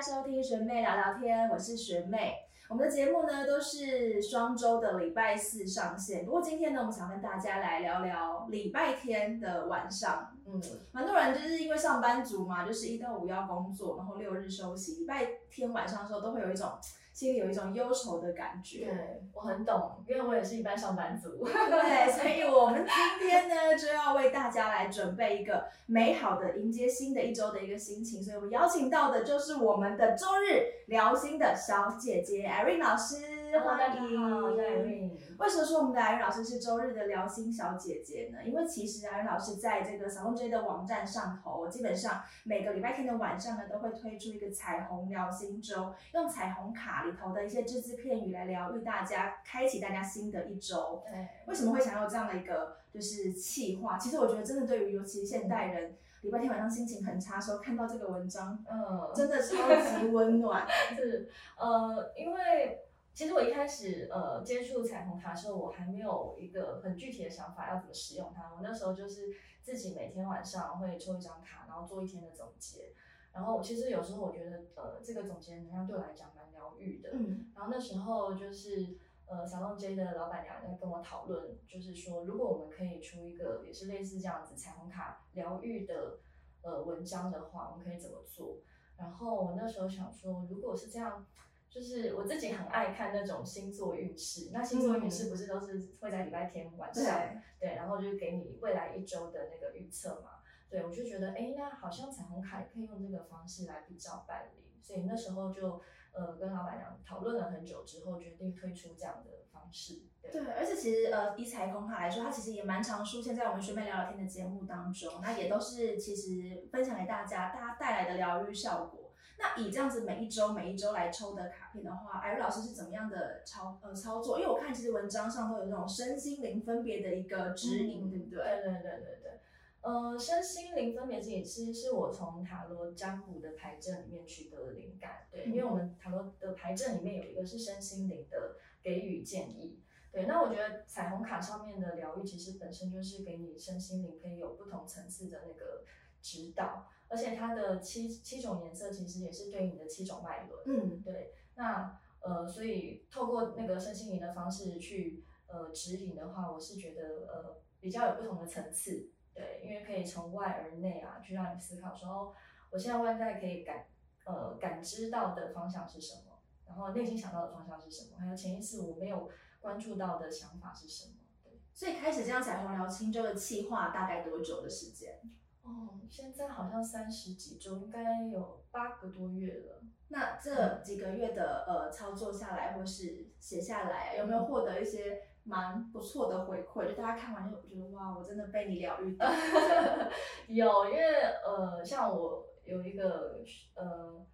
收听学妹聊聊天，我是学妹。我们的节目呢都是双周的礼拜四上线，不过今天呢，我们想跟大家来聊聊礼拜天的晚上。嗯，蛮多人就是因为上班族嘛，就是一到五要工作，然后六日休息，礼拜天晚上的时候都会有一种。心里有一种忧愁的感觉，对我很懂，因为我也是一般上班族，对，所以我们今天呢就要为大家来准备一个美好的迎接新的一周的一个心情，所以我们邀请到的就是我们的周日聊心的小姐姐 Irene 老师。欢迎。为什么说我们的艾云老师是周日的聊心小姐姐呢？因为其实艾云老师在这个小红 J 的网站上头，基本上每个礼拜天的晚上呢，都会推出一个彩虹聊心周，用彩虹卡里头的一些只字片语来疗愈大家，开启大家新的一周。对。为什么会想要这样的一个就是企划？其实我觉得真的对于尤其现代人，礼拜天晚上心情很差的时候，看到这个文章，嗯，真的超级温暖。是，呃，因为。其实我一开始呃接触彩虹卡的时候，我还没有一个很具体的想法要怎么使用它。我那时候就是自己每天晚上会抽一张卡，然后做一天的总结。然后其实有时候我觉得呃这个总结能量对我来讲蛮疗愈的。嗯。然后那时候就是呃小龙 J 的老板娘在跟我讨论，就是说如果我们可以出一个也是类似这样子彩虹卡疗愈的呃文章的话，我们可以怎么做？然后我那时候想说，如果是这样。就是我自己很爱看那种星座运势，那星座运势不是都是会在礼拜天晚上，对，然后就给你未来一周的那个预测嘛，对我就觉得，哎，那好像彩虹卡可以用这个方式来比较办理，所以那时候就呃跟老板娘讨论了很久之后，决定推出这样的方式。对，而且其实呃以彩虹卡来说，它其实也蛮常出现在我们学妹聊聊天的节目当中，那也都是其实分享给大家，大家带来的疗愈效果。那以这样子每一周每一周来抽的卡片的话，艾瑞老师是怎么样的操呃操作？因为我看其实文章上都有那种身心灵分别的一个指引，对不对？对对对对对。呃，身心灵分别指引其实是我从塔罗占卜的牌阵里面取得的灵感。对，因为我们塔罗的牌阵里面有一个是身心灵的给予建议。对，那我觉得彩虹卡上面的疗愈其实本身就是给你身心灵可以有不同层次的那个指导。而且它的七七种颜色其实也是对应的七种脉轮，嗯，对。那呃，所以透过那个身心灵的方式去呃指引的话，我是觉得呃比较有不同的层次，对，因为可以从外而内啊，去让你思考说，我现在外在可以感呃感知到的方向是什么，然后内心想到的方向是什么，还有潜意识我没有关注到的想法是什么，对。所以开始这样彩虹聊青州的计划大概多久的时间？哦，现在好像三十几周，应该有八个多月了。那这几个月的呃操作下来，或是写下来，有没有获得一些蛮不错的回馈？就大家看完就觉得哇，我真的被你疗愈到。有，因为呃，像我有一个呃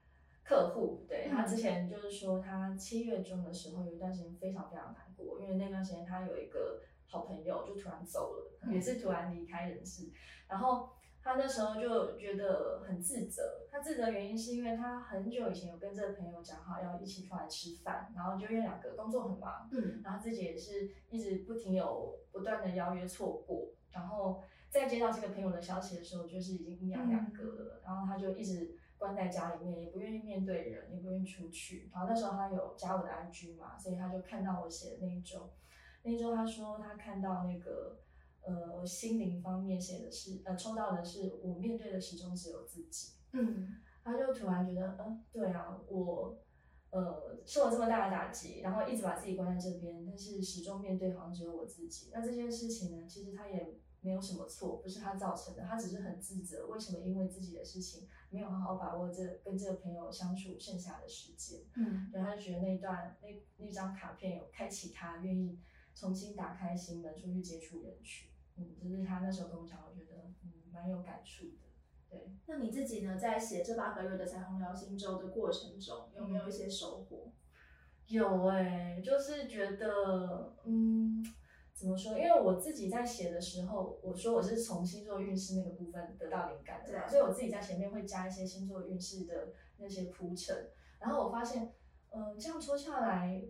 客户，对他之前就是说，他七月中的时候有一段时间非常非常难过，因为那段时间他有一个好朋友就突然走了，也是突然离开人世，然后。他那时候就觉得很自责，他自责原因是因为他很久以前有跟这个朋友讲好要一起出来吃饭，然后就因为两个工作很忙，嗯，然后自己也是一直不停有不断的邀约错过，然后在接到这个朋友的消息的时候，就是已经阴阳两隔了，然后他就一直关在家里面，也不愿意面对人，也不愿意出去。然后那时候他有加我的 IG 嘛，所以他就看到我写的那一周，那一周他说他看到那个。呃，心灵方面写的是，呃，抽到的是我面对的始终只有自己。嗯，他就突然觉得，嗯，对啊，我，呃，受了这么大的打击，然后一直把自己关在这边，但是始终面对好像只有我自己。那这件事情呢，其实他也没有什么错，不是他造成的，他只是很自责，为什么因为自己的事情没有好好把握这跟这个朋友相处剩下的时间。嗯，然后他就觉得那一段那那张卡片有开启他愿意重新打开心门，出去接触人群。嗯，就是他那时候跟我讲，我觉得嗯蛮有感触的。对，那你自己呢，在写这八个月的彩虹聊心周的过程中，有没有一些收获？有哎，就是觉得嗯，怎么说？因为我自己在写的时候，我说我是从星座运势那个部分得到灵感的，所以我自己在前面会加一些星座运势的那些铺陈。然后我发现，嗯，这样说下来。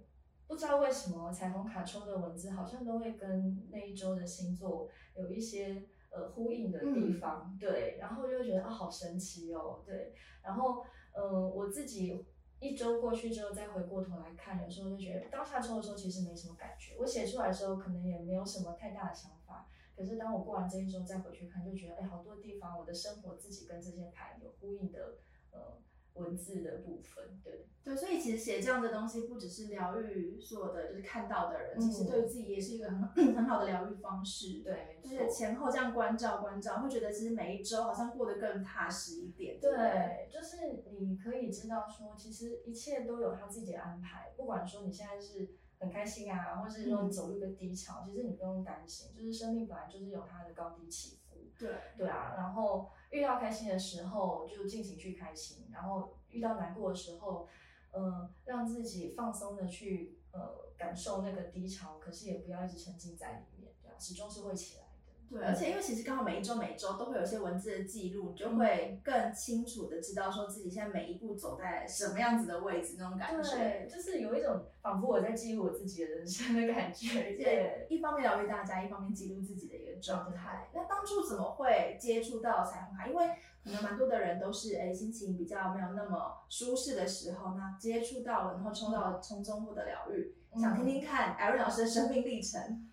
不知道为什么彩虹卡抽的文字好像都会跟那一周的星座有一些呃呼应的地方，对，然后就觉得啊好神奇哦，对，然后嗯，我自己一周过去之后再回过头来看，有时候就觉得当下抽的时候其实没什么感觉，我写出来的时候可能也没有什么太大的想法。可是当我过完这一周再回去看，就觉得哎，好多地方我的生活自己跟这些牌有呼应的，呃。文字的部分，对对，所以其实写这样的东西，不只是疗愈所有的就是看到的人，其实对于自己也是一个很 很好的疗愈方式。对，就是前后这样关照关照，会觉得其实每一周好像过得更踏实一点。对，就是你可以知道说，其实一切都有他自己的安排，不管说你现在是很开心啊，或是说你走入一个低潮，其实你不用担心，就是生命本来就是有它的高低起伏。对，对啊，然后。遇到开心的时候就尽情去开心，然后遇到难过的时候，呃，让自己放松的去呃感受那个低潮，可是也不要一直沉浸在里面，对啊，始终是会起来。对，而且因为其实刚好每一周每周都会有一些文字的记录，你就会更清楚的知道说自己现在每一步走在什么样子的位置那种感觉。对，就是有一种仿佛我在记录我自己的人生的感觉。对，一方面疗愈大家，一方面记录自己的一个状态。那当初怎么会接触到彩虹卡？因为可能蛮多的人都是哎心情比较没有那么舒适的时候，那接触到了，然后抽到从中获得疗愈。想听听看艾瑞老师的生命历程。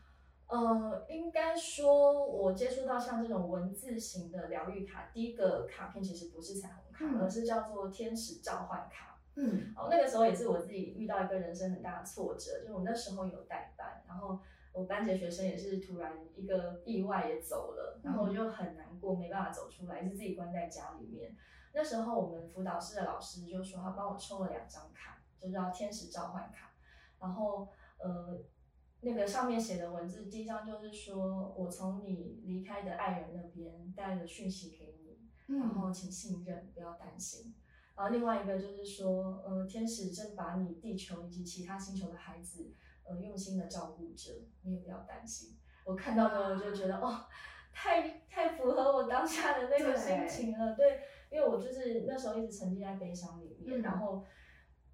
呃，应该说，我接触到像这种文字型的疗愈卡，第一个卡片其实不是彩虹卡，而是叫做天使召唤卡。嗯，哦，那个时候也是我自己遇到一个人生很大的挫折，就是我那时候有代班，然后我班级学生也是突然一个意外也走了，然后我就很难过，没办法走出来，是自己关在家里面。那时候我们辅导室的老师就说他帮我抽了两张卡，就叫天使召唤卡，然后呃。那个上面写的文字，第一张就是说我从你离开的爱人那边带了讯息给你，然后请信任，不要担心。然后另外一个就是说，呃，天使正把你地球以及其他星球的孩子，呃，用心的照顾着，你也不要担心。我看到的我就觉得，哦，太太符合我当下的那个心情了。对，因为我就是那时候一直沉浸在悲伤里面，然后。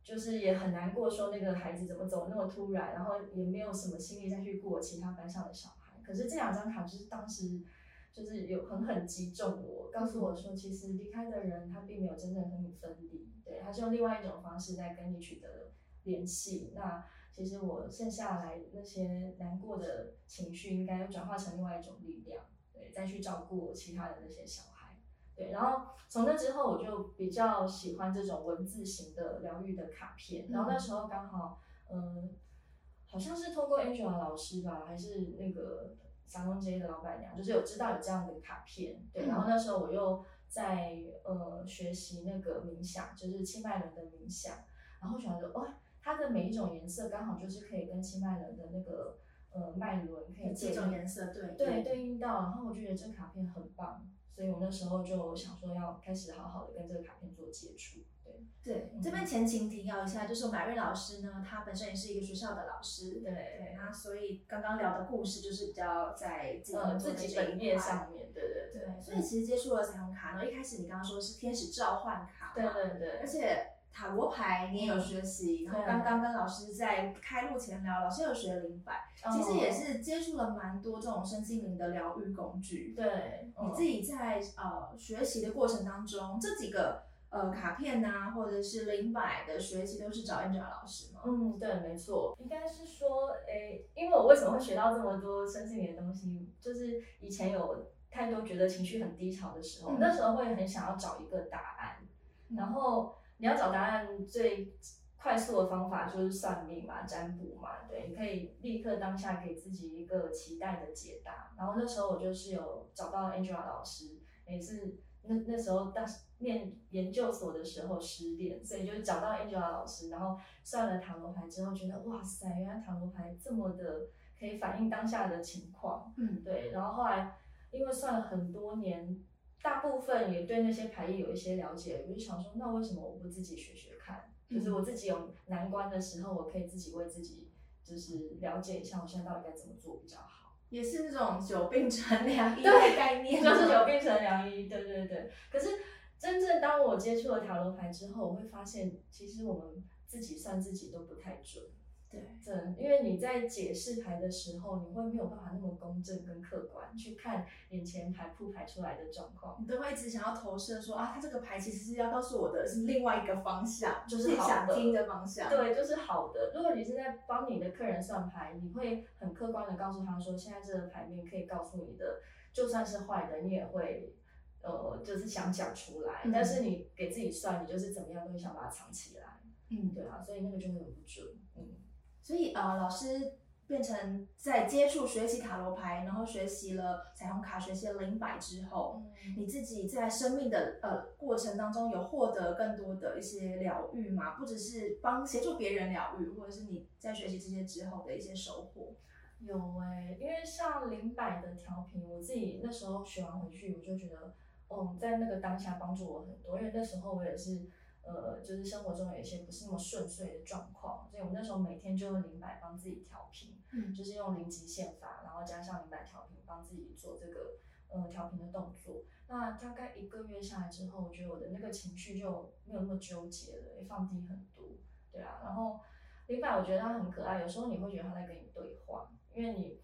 就是也很难过，说那个孩子怎么走那么突然，然后也没有什么心力再去过其他班上的小孩。可是这两张卡就是当时就是有狠狠击中我，告诉我说，其实离开的人他并没有真正和你分离，对，他是用另外一种方式在跟你取得联系。那其实我剩下来那些难过的情绪，应该转化成另外一种力量，对，再去照顾其他的那些小孩。对，然后从那之后，我就比较喜欢这种文字型的疗愈的卡片。然后那时候刚好，嗯，好像是通过 Angela 老师吧，还是那个沙龙街的老板娘，就是有知道有这样的卡片。对，然后那时候我又在呃学习那个冥想，就是清迈轮的冥想。然后想说，哦，它的每一种颜色刚好就是可以跟清迈轮的那个呃脉轮可以这种颜色对对对应到。然后我就觉得这卡片很棒。所以我那时候就想说要开始好好的跟这个卡片做接触，对对。这边前情提要一下，就是马瑞老师呢，他本身也是一个学校的老师，对对。那所以刚刚聊的故事就是比较在自己自己本业上面，对对对。所以其实接触了彩虹卡呢，一开始你刚刚说是天使召唤卡，对对对，而且。塔罗牌你也有学习，然后刚刚跟老师在开录前聊，老师有学灵摆，其实也是接触了蛮多这种身心灵的疗愈工具。对，你自己在呃学习的过程当中，这几个呃卡片呐，或者是灵摆的学习，都是找 Angela 老师吗？嗯，对，没错，应该是说，诶，因为我为什么会学到这么多身心灵的东西，就是以前有太多觉得情绪很低潮的时候，那时候会很想要找一个答案，然后。你要找答案最快速的方法就是算命嘛、占卜嘛，对，你可以立刻当下给自己一个期待的解答。然后那时候我就是有找到 Angela 老师，也是那那时候当念研究所的时候失恋，所以就找到 Angela 老师，然后算了塔罗牌之后，觉得哇塞，原来塔罗牌这么的可以反映当下的情况，嗯，对。然后后来因为算了很多年。大部分也对那些牌意有一些了解，我就想说，那为什么我不自己学学看？就是我自己有难关的时候，我可以自己为自己就是了解一下，我现在到底该怎么做比较好。也是那种久病成良医的概念，就是久病成良医。对对对。可是真正当我接触了塔罗牌之后，我会发现，其实我们自己算自己都不太准。对，真，因为你在解释牌的时候，你会没有办法那么公正跟客观去看眼前牌铺排出来的状况。你都会一直想要投射说啊，他这个牌其实是要告诉我的是另外一个方向，就是你好的想听的方向。对，就是好的。如果你是在帮你的客人算牌，你会很客观的告诉他说，现在这个牌面可以告诉你的，就算是坏的，你也会呃，就是想讲出来。嗯但是你给自己算，你就是怎么样都会想把它藏起来。嗯，对啊，所以那个就会很不准。嗯，所以呃，老师变成在接触学习塔罗牌，然后学习了彩虹卡，学习了灵摆之后，你自己在生命的呃过程当中有获得更多的一些疗愈吗？不只是帮协助别人疗愈，或者是你在学习这些之后的一些收获。有哎、因为像零摆的调频，我自己那时候学完回去，我就觉得，哦，在那个当下帮助我很多，因为那时候我也是，呃，就是生活中有一些不是那么顺遂的状况，所以我们那时候每天就用零百帮自己调频，嗯就是用零极限法，然后加上零百调频，帮自己做这个呃调频的动作。那大概一个月下来之后，我觉得我的那个情绪就没有那么纠结了，也放低很多。对啊，然后零百我觉得它很可爱，有时候你会觉得它在跟你对话，因为你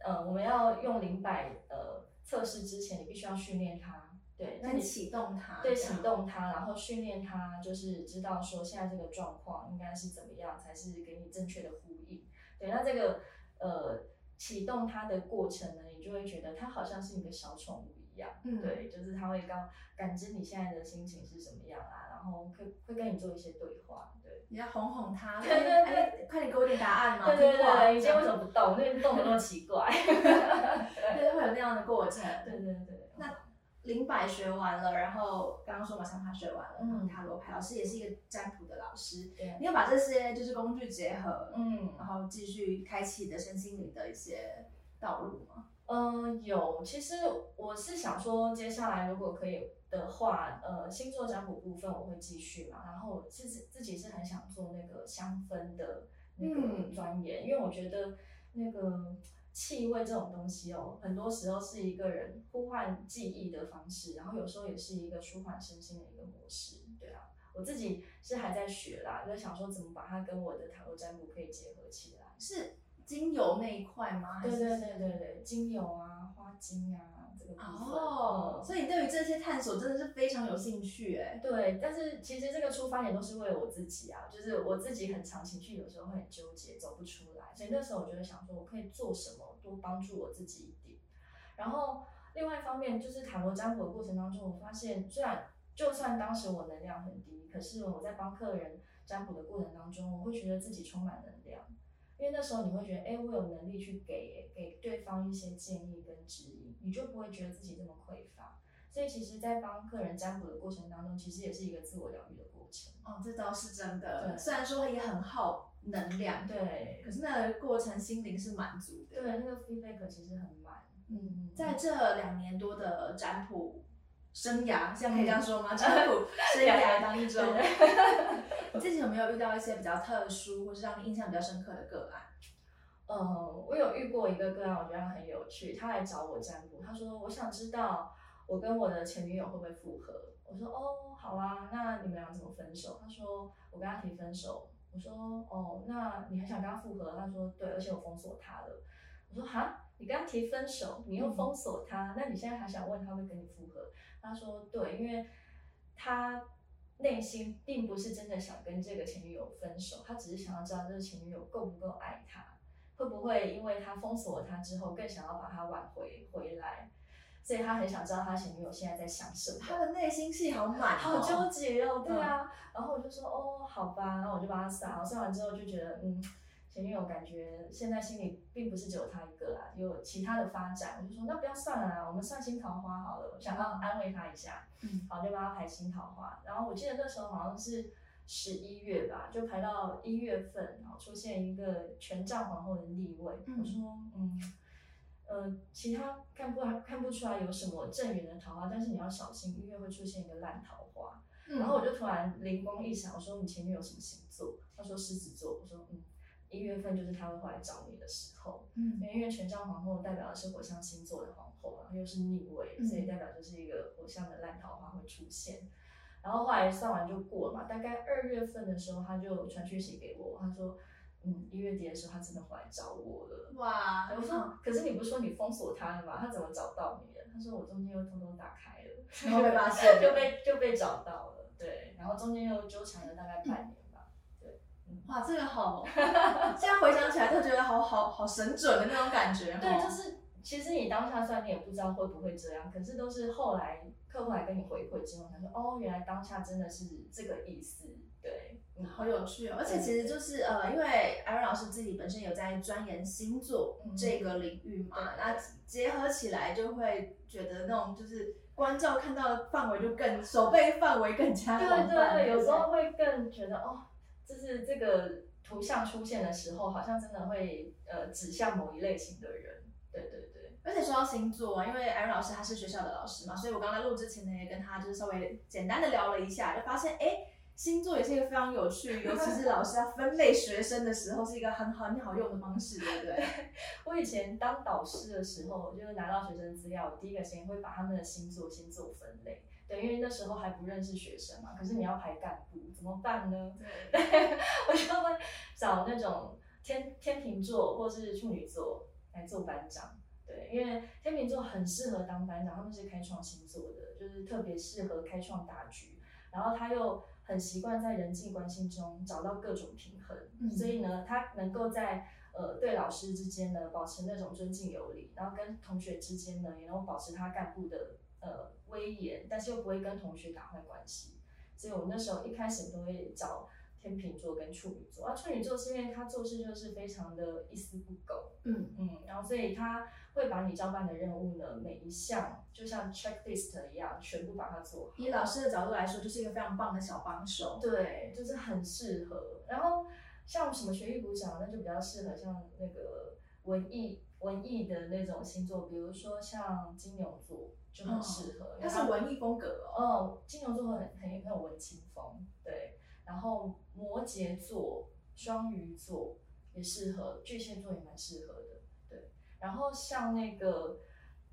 呃我们要用零百呃测试之前，你必须要训练它。对，那你启动它，对，启动它，然后训练它，就是知道说现在这个状况应该是怎么样才是给你正确的呼应。对，那这个呃启动它的过程呢，你就会觉得它好像是你的小宠物一样，嗯对，就是它会刚感知你现在的心情是什么样啊，然后会会跟你做一些对话，对。你要哄哄它，对对对哎，快点给我点答案嘛，对对对，你今天为什么不动？那个动的那么奇怪。对，会有那样的过程。对对对，那灵摆学完了，然后刚刚说马上他学完了，嗯然后塔罗牌老师也是一个占卜的老师，对你要把这些就是工具结合，嗯然后继续开启你的身心灵的一些道路吗？嗯，有。其实我是想说，接下来如果可以的话，呃，星座占卜部分我会继续嘛。然后我自己自己是很想做那个香氛的那个嗯钻研，因为我觉得那个气味这种东西哦，很多时候是一个人呼唤记忆的方式，然后有时候也是一个舒缓身心的一个模式。对啊，我自己是还在学啦，就想说怎么把它跟我的塔罗占卜可以结合起来。是精油那一块吗？对对对对对，精油啊、花精啊这个部分。所以你对于这些探索真的是非常有兴趣哎。对，但是其实这个出发点都是为了我自己啊，就是我自己很长情绪，有时候会很纠结，走不出来，所以那时候我就会想说，我可以做什么，多帮助我自己一点。然后另外一方面，就是塔罗占卜的过程当中，我发现虽然就算当时我能量很低，可是我在帮客人占卜的过程当中，我会觉得自己充满能量。因为那时候你会觉得，哎，我有能力去给给对方一些建议跟指引，你就不会觉得自己这么匮乏。所以其实，在帮客人占卜的过程当中，其实也是一个自我疗愈的过程。哦，这倒是真的。对虽然说也很耗能量，对可是那个过程心灵是满足的。对，那个 feedback 其实很满。嗯，在这两年多的占卜生涯，可以这样说吗？占卜生涯年当中，你自己有没有遇到一些比较特殊，或是让你印象比较深刻的个案？呃，我有遇过一个个案，我觉得他很有趣。他来找我占卜，他说我想知道我跟我的前女友会不会复合。我说哦，好啊，那你们俩怎么分手？他说我跟他提分手。我说哦，那你很想跟他复合？他说对，而且我封锁他了。我说哈，你跟他提分手，你又封锁他，那你现在还想问他会跟你复合？他说对，因为他内心并不是真的想跟这个前女友分手，他只是想要知道这个前女友够不够爱他，会不会因为他封锁了他之后，更想要把他挽回回来，所以他很想知道他前女友现在在想什么。他的内心戏好满、哦，好纠结哦，对啊，然后我就说哦，好吧，然后我就帮他算，算完之后就觉得，嗯，前女友感觉现在心里并不是只有他一个啦，有其他的发展，我就说那不要算了。啦，我们算新桃花好了，我想要安慰他一下，嗯，好，就帮他排新桃花，然后我记得那时候好像是十一月吧，就排到一月份，然后出现一个权杖皇后的逆位，嗯我说嗯。呃，其他看不看不出来有什么正缘的桃花，但是你要小心，因为会出现一个烂桃花。嗯然后我就突然灵光一闪，我说你前面有什么星座？他说狮子座。我说嗯，一月份就是他会回来找你的时候，嗯因为权杖皇后代表的是火象星座的皇后，然后又是逆位，嗯所以代表就是一个火象的烂桃花会出现。然后后来算完就过了嘛，大概二月份的时候，他就传讯息给我，他说嗯，一月底的时候他真的回来找我了。哇，我说，可是你不是说你封锁他了吗？他怎么找到你的？他说我中间又偷偷打开了，然后被发现，就被就被找到了。对，然后中间又纠缠了大概半年吧。对，哇，这个好，现在回想起来都觉得好好好神准的那种感觉。对，就是其实你当下算你也不知道会不会这样，可是都是后来客户来跟你回馈之后，他说哦，原来当下真的是这个意思。对，好有趣哦！而且其实就是呃，因为艾瑞老师自己本身有在钻研星座这个领域嘛，那结合起来就会觉得那种就是关照看到的范围就更手背范围更加对对对，有时候会更觉得哦，就是这个图像出现的时候，好像真的会呃指向某一类型的人。对对对，而且说到星座啊，因为艾瑞老师他是学校的老师嘛，所以我刚才录之前呢也跟他就是稍微简单的聊了一下，就发现哎。星座也是一个非常有趣，尤其是老师要分类学生的时候，是一个很很好用的方式，对不对？我以前当导师的时候，就是拿到学生资料，我第一个先会把他们的星座先做分类，对，因为那时候还不认识学生嘛。可是你要排干部，怎么办呢？对，我就会找那种天天秤座或是处女座来做班长，对，因为天秤座很适合当班长，他们是开创星座的，就是特别适合开创大局，然后他又。很习惯在人际关系中找到各种平衡，所以呢，他能够在呃对老师之间呢保持那种尊敬有礼，然后跟同学之间呢也能够保持他干部的呃威严，但是又不会跟同学打坏关系。所以我那时候一开始都会找。天秤座跟处女座啊，处女座是因为他做事就是非常的一丝不苟，嗯嗯，然后所以他会把你交办的任务呢，每一项就像 checklist 一样，全部把它做好。以老师的角度来说，就是一个非常棒的小帮手。对，就是很适合。然后像什么学艺股长，那就比较适合像那个文艺文艺的那种星座，比如说像金牛座就很适合。它是文艺风格哦。金牛座很很很有文青风，对。然后摩羯座、双鱼座也适合，巨蟹座也蛮适合。然后像那个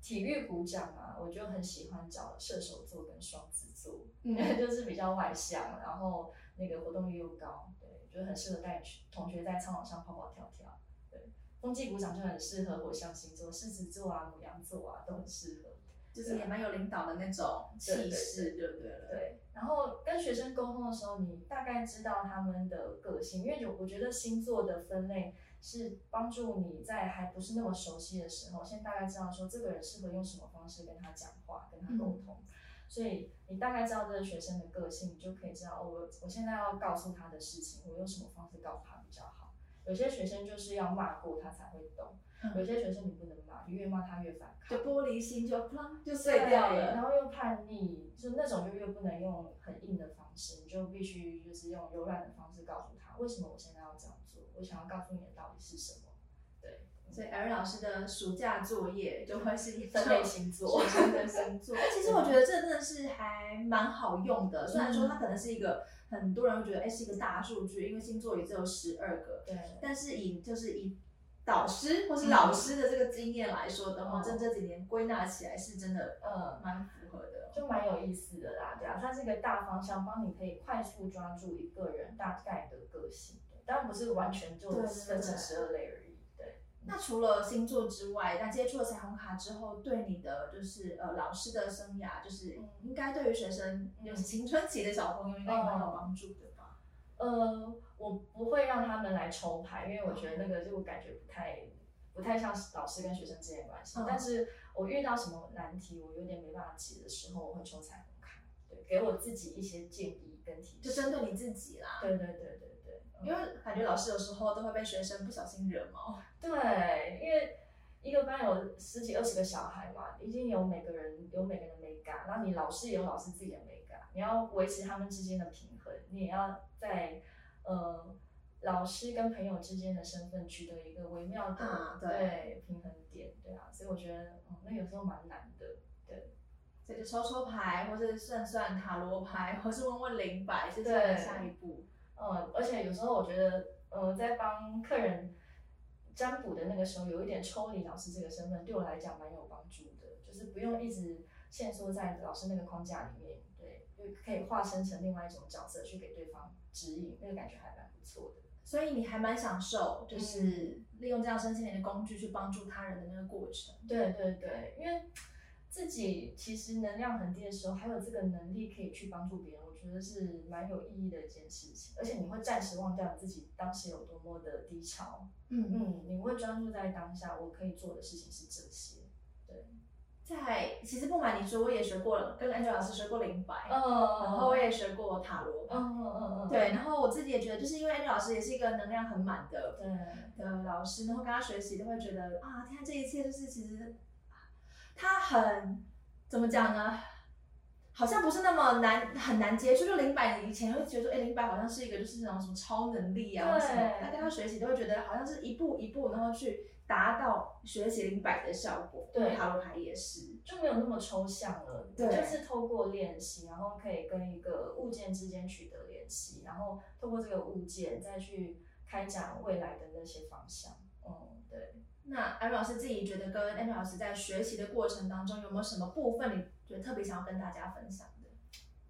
体育鼓掌啊，我就很喜欢找射手座跟双子座，嗯，就是比较外向，然后那个活动力又高，对，就很适合带同学在操场上跑跑跳跳，对。风纪鼓掌就很适合火象星座，狮子座啊、母羊座啊都很适合。就是也蛮有领导的那种气势，对不对？对。然后跟学生沟通的时候，你大概知道他们的个性，因为我我觉得星座的分类是帮助你在还不是那么熟悉的时候，先大概知道说这个人适合用什么方式跟他讲话，跟他沟通。所以你大概知道这个学生的个性，你就可以知道我我现在要告诉他的事情，我用什么方式告诉他比较好。有些学生就是要骂过他才会懂。有些学生你不能骂，你越骂他越反抗，就玻璃心就砰就碎掉了，然后又叛逆，就那种就越不能用很硬的方式，你就必须就是用柔软的方式告诉他，为什么我现在要这样做，我想要告诉你的到底是什么。对，所以艾瑞老师的暑假作业就会是一分类星座，学生的星座。其实我觉得这真的是还蛮好用的，虽然说它可能是一个很多人会觉得哎是一个大数据，因为星座也只有十二个，对，但是以就是以。导师或是老师的这个经验来说的话，这这几年归纳起来是真的，呃，蛮符合的，就蛮有意思的啦，对啊，它是一个大方向，帮你可以快速抓住一个人大概的个性，当然不是完全就分成十二类而已，对。那除了星座之外，那接触了彩虹卡之后，对你的就是呃老师的生涯，就是应该对于学生有青春期的小朋友应该蛮有帮助的。呃，我不会让他们来抽牌，因为我觉得那个就感觉不太不太像老师跟学生之间的关系。但是我遇到什么难题，我有点没办法解的时候，我会抽彩虹卡，对，给我自己一些建议跟提示。就针对你自己啦。对对对对对。因为感觉老师有时候都会被学生不小心惹毛。对，因为一个班有十几二十个小孩嘛，一定有每个人有每个人的美感，然后你老师也有老师自己的美感，你要维持他们之间的平衡，你也要。在呃老师跟朋友之间的身份取得一个微妙的对平衡点，对啊，所以我觉得哦，那有时候蛮难的，对。这个抽抽牌，或是算算塔罗牌，或是问问灵摆，是这样下一步。嗯，而且有时候我觉得，呃，在帮客人占卜的那个时候，有一点抽离老师这个身份，对我来讲蛮有帮助的，就是不用一直限缩在老师那个框架里面，对，就可以化身成另外一种角色去给对方。指引那个感觉还蛮不错的，所以你还蛮享受，就是利用这样身心灵的工具去帮助他人的那个过程。对对对，因为自己其实能量很低的时候，还有这个能力可以去帮助别人，我觉得是蛮有意义的一件事情。而且你会暂时忘掉自己当时有多么的低潮，嗯嗯，你会专注在当下，我可以做的事情是这些。对，在其实不瞒你说，我也学过了，跟 Angel 老师学过灵摆，嗯然后我也学过塔罗。嗯嗯嗯嗯，对，然后我自己也觉得，就是因为 Angel 老师也是一个能量很满的对，的老师，然后跟他学习都会觉得啊，天啊，这一切就是其实他很怎么讲呢？好像不是那么难，很难接触。就零百，你以前会觉得说，哎，零百好像是一个就是那种什么超能力啊什么。他跟他学习都会觉得好像是一步一步，然后去达到学习零百的效果。对塔罗牌也是。就没有那么抽象了，对就是透过练习，然后可以跟一个物件之间取得联系，然后透过这个物件再去开展未来的那些方向。嗯，对。那 Angel 老师自己觉得跟 Angel 老师在学习的过程当中，有没有什么部分你觉得特别想要跟大家分享的？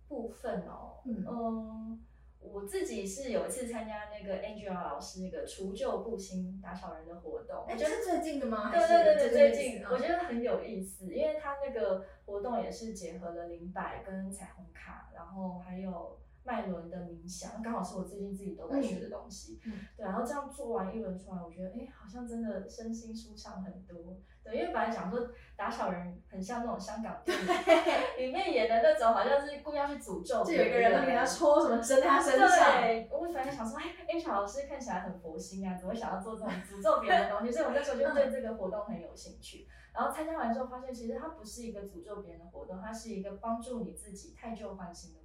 部分哦，嗯嗯，我自己是有一次参加那个 Angela 老师那个除旧布新打小人的活动，哎，我觉得最近的吗？对对对对，最近近我觉得很有意思，因为他那个活动也是结合了灵摆跟彩虹卡，然后还有脉轮的冥想，刚好是我最近自己都在学的东西。对，然后这样做完一轮出来，我觉得哎，好像真的身心舒畅很多。对，因为本来想说打小人很像那种香港电影 里面演的那种，好像是故意要去诅咒就别有一个人给他抽什么针在他身上，对，我本来想说，哎，Angel 老师看起来很佛心啊，怎么会想要做这种诅咒别人的东西？所以我那时候就对这个活动很有兴趣。然后参加完之后，发现其实它不是一个诅咒别人的活动，它是一个帮助你自己太旧换新的。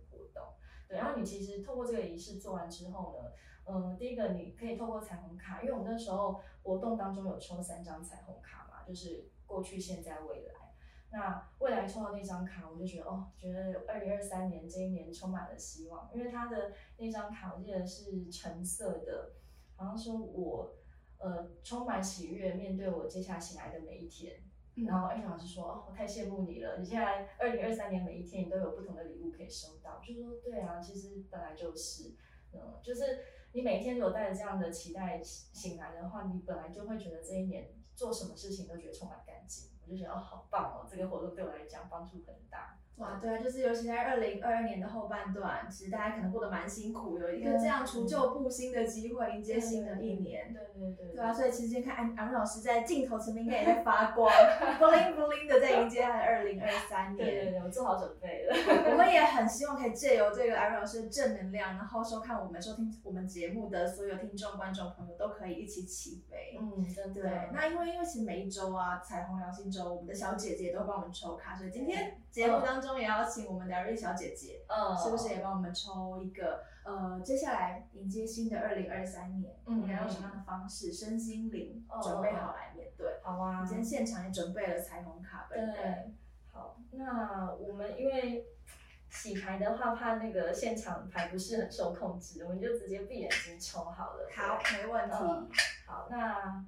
对，然后你其实透过这个仪式做完之后呢，嗯，第一个你可以透过彩虹卡，因为我们那时候活动当中有抽三张彩虹卡嘛，就是过去、现在、未来。那未来抽到那张卡，我就觉得哦，觉得二零二三年这一年充满了希望，因为它的那张卡我记得是橙色的，好像说我呃充满喜悦面对我接下来醒来的每一天。然后艾米老师说：“哦，我太羡慕你了！你现在二零二三年每一天你都有不同的礼物可以收到。”就说：“对啊，其实本来就是，嗯，就是你每一天如果带着这样的期待醒来的话，你本来就会觉得这一年做什么事情都觉得充满干劲。我就觉得哦，好棒哦，这个活动对我来讲帮助很大。哇，对啊，就是尤其在二零二二年的后半段，其实大家可能过得蛮辛苦，有一个这样除旧布新的机会，迎接新的一年。对对对对啊，所以其实今天看安安老师在镜头前面应该也在发 光，bling bling 的在迎接他的二零二三年。对对对，我做好准备了。我们也很希望可以借由这个安老师的正能量，然后收看我们收听我们节目的所有听众观众朋友都可以一起起飞。嗯，真的。对，那因为因为其实每一周啊，彩虹良心周，我们的小姐姐都会帮我们抽卡，所以今天节目当中也要请我们的瑞小姐姐，嗯，是不是也帮我们抽一个？呃，接下来迎接新的二零二三年，嗯你要用什么样的方式，身心灵哦准备好来面对？好啊。我今天现场也准备了彩虹卡本，对，好，那我们因为洗牌的话，怕那个现场牌不是很受控制，我们就直接闭眼睛抽好了。好，没问题。嗯好，那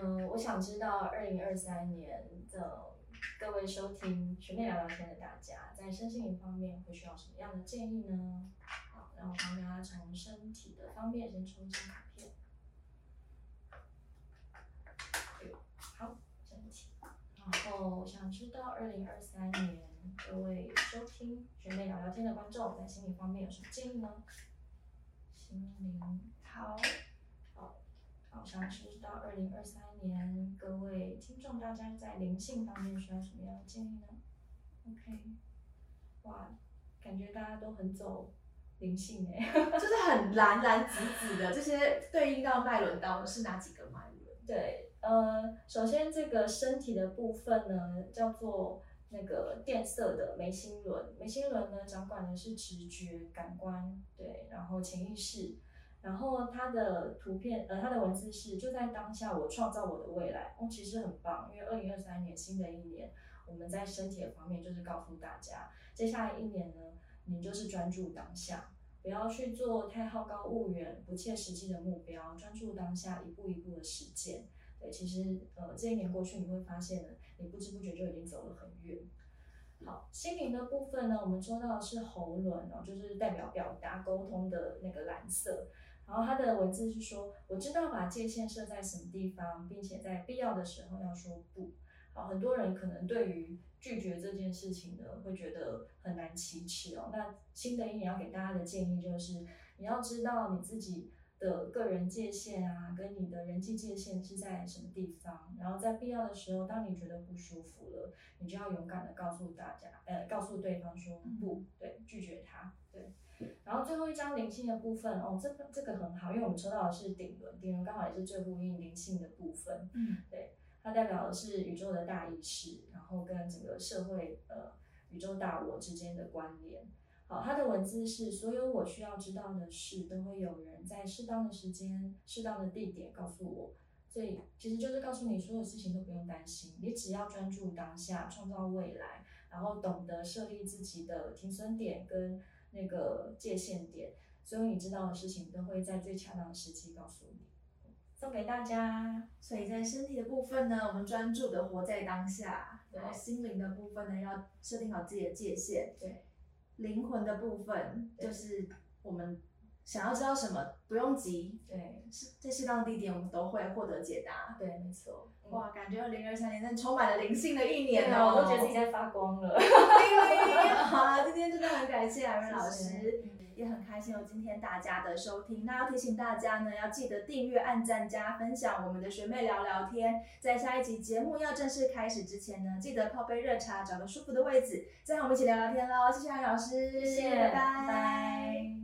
嗯，我想知道二零二三年的各位收听学妹聊聊天的大家，在身心灵方面会需要什么样的建议呢？好，那我帮大家从身体的方面先抽一张卡片。好，身体。然后我想知道二零二三年各位收听学妹聊聊天的观众在心理方面有什么建议呢？心灵，好，好想知道二零二三年各位听众大家在灵性方面需要什么样的建议呢？OK，哇，感觉大家都很走灵性哎。就是很蓝蓝紫紫的，这些对应到脉轮刀是哪几个脉轮？对，呃，首先这个身体的部分呢，叫做那个电色的眉心轮。眉心轮呢，掌管的是直觉、感官，对，然后潜意识。然后它的图片，呃，它的文字是就在当下，我创造我的未来。哦，其实很棒，因为二零二三年新的一年，我们在身体的方面就是告诉大家，接下来一年呢，你就是专注当下，不要去做太好高骛远、不切实际的目标，专注当下，一步一步的实践。对，其实呃，这一年过去，你会发现呢，你不知不觉就已经走了很远。好，心灵的部分呢，我们抽到的是喉轮哦，就是代表表达沟通的那个蓝色。然后他的文字是说，我知道把界限设在什么地方，并且在必要的时候要说不。好，很多人可能对于拒绝这件事情呢，会觉得很难启齿哦。那新的一年要给大家的建议就是，你要知道你自己的个人界限啊，跟你的人际界限是在什么地方。然后在必要的时候，当你觉得不舒服了，你就要勇敢的告诉大家，呃，告诉对方说不对，拒绝他。对。然后最后一张灵性的部分哦，这个这个很好，因为我们抽到的是顶轮，顶轮刚好也是最呼应灵性的部分。嗯，对。它代表的是宇宙的大意识，然后跟整个社会呃宇宙大我之间的关联。好，它的文字是：所有我需要知道的事，都会有人在适当的时间、适当的地点告诉我。所以其实就是告诉你，所有事情都不用担心，你只要专注当下，创造未来，然后懂得设立自己的停损点跟那个界限点，所有你知道的事情都会在最恰当的时机告诉你。送给大家，所以在身体的部分呢，我们专注的活在当下；然后心灵的部分呢，要设定好自己的界限。对，灵魂的部分就是我们想要知道什么，不用急。对，在适当的地点，我们都会获得解答。对，没错。哇，感觉二零二三年真的充满了灵性的一年哦，我都觉得自己在发光了。好，今天真的很感谢艾瑞老师。也很开心有今天大家的收听。那要提醒大家呢，要记得订阅、按赞、加分享我们的学妹聊聊天。在下一集节目要正式开始之前呢，记得泡杯热茶，找个舒服的位置，再和我们一起聊聊天喽。谢谢安老师，谢谢，拜拜。